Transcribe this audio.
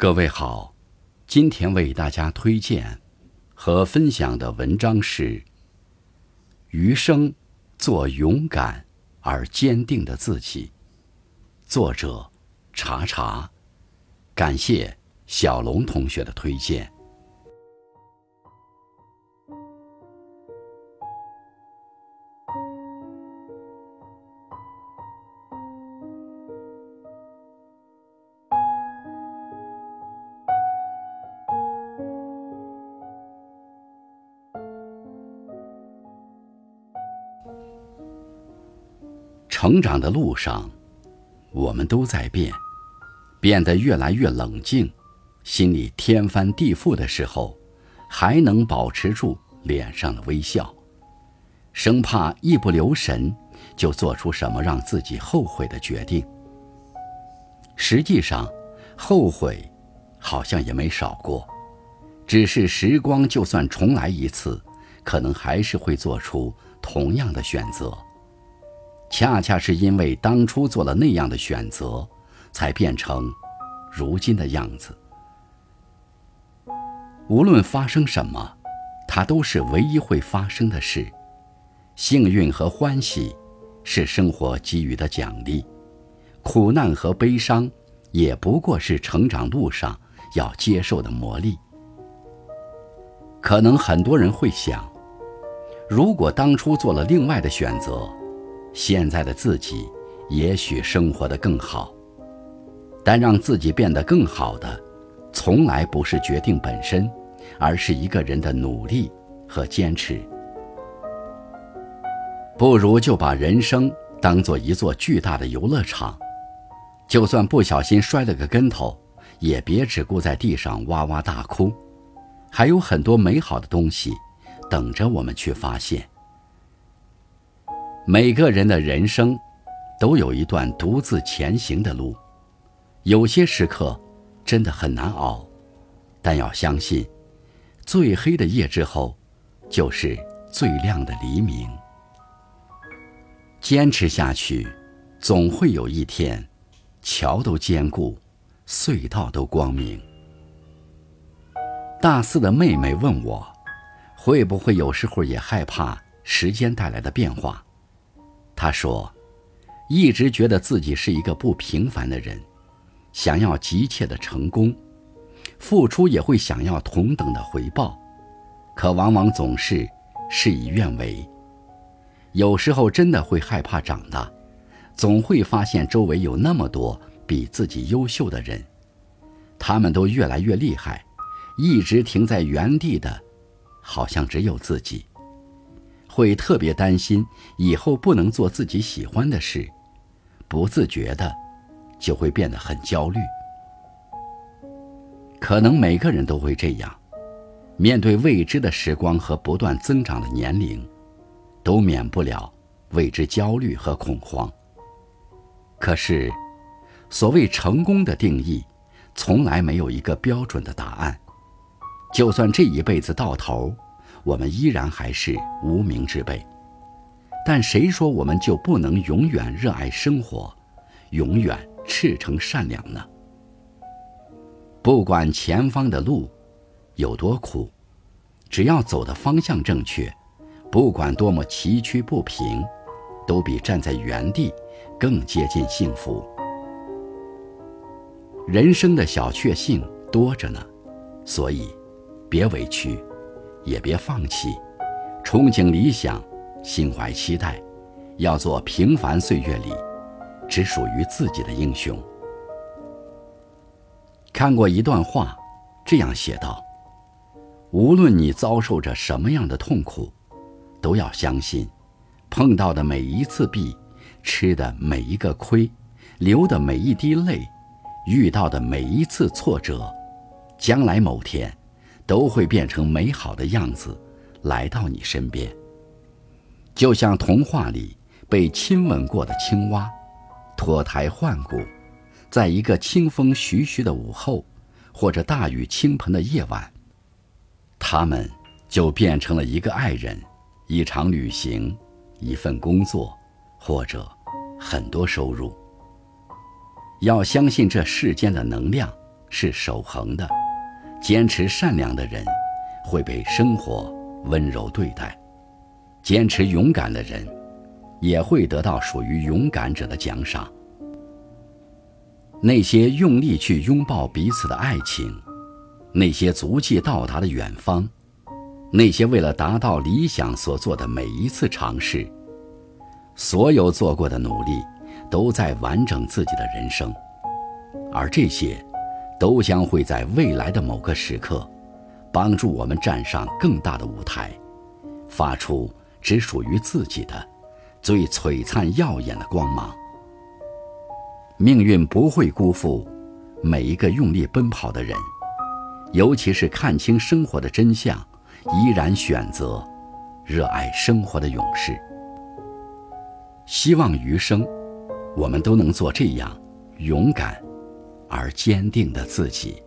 各位好，今天为大家推荐和分享的文章是《余生做勇敢而坚定的自己》，作者查查，感谢小龙同学的推荐。成长的路上，我们都在变，变得越来越冷静，心里天翻地覆的时候，还能保持住脸上的微笑，生怕一不留神就做出什么让自己后悔的决定。实际上，后悔好像也没少过，只是时光就算重来一次，可能还是会做出同样的选择。恰恰是因为当初做了那样的选择，才变成如今的样子。无论发生什么，它都是唯一会发生的事。幸运和欢喜是生活给予的奖励，苦难和悲伤也不过是成长路上要接受的磨砺。可能很多人会想，如果当初做了另外的选择。现在的自己，也许生活的更好，但让自己变得更好的，从来不是决定本身，而是一个人的努力和坚持。不如就把人生当做一座巨大的游乐场，就算不小心摔了个跟头，也别只顾在地上哇哇大哭，还有很多美好的东西，等着我们去发现。每个人的人生，都有一段独自前行的路，有些时刻真的很难熬，但要相信，最黑的夜之后，就是最亮的黎明。坚持下去，总会有一天，桥都坚固，隧道都光明。大四的妹妹问我，会不会有时候也害怕时间带来的变化？他说：“一直觉得自己是一个不平凡的人，想要急切的成功，付出也会想要同等的回报，可往往总是事与愿违。有时候真的会害怕长大，总会发现周围有那么多比自己优秀的人，他们都越来越厉害，一直停在原地的，好像只有自己。”会特别担心以后不能做自己喜欢的事，不自觉的就会变得很焦虑。可能每个人都会这样，面对未知的时光和不断增长的年龄，都免不了为之焦虑和恐慌。可是，所谓成功的定义，从来没有一个标准的答案。就算这一辈子到头。我们依然还是无名之辈，但谁说我们就不能永远热爱生活，永远赤诚善良呢？不管前方的路有多苦，只要走的方向正确，不管多么崎岖不平，都比站在原地更接近幸福。人生的小确幸多着呢，所以别委屈。也别放弃，憧憬理想，心怀期待，要做平凡岁月里只属于自己的英雄。看过一段话，这样写道：无论你遭受着什么样的痛苦，都要相信，碰到的每一次壁，吃的每一个亏，流的每一滴泪，遇到的每一次挫折，将来某天。都会变成美好的样子，来到你身边。就像童话里被亲吻过的青蛙，脱胎换骨，在一个清风徐徐的午后，或者大雨倾盆的夜晚，他们就变成了一个爱人，一场旅行，一份工作，或者很多收入。要相信这世间的能量，是守恒的，坚持善良的人会被生活温柔对待，坚持勇敢的人也会得到属于勇敢者的奖赏。那些用力去拥抱彼此的爱情，那些足迹到达的远方，那些为了达到理想所做的每一次尝试，所有做过的努力，都在完整自己的人生，而这些，都将会在未来的某个时刻，帮助我们站上更大的舞台，发出只属于自己的、最璀璨耀眼的光芒。命运不会辜负每一个用力奔跑的人，尤其是看清生活的真相，依然选择热爱生活的勇士。希望余生，我们都能做这样勇敢而坚定的自己。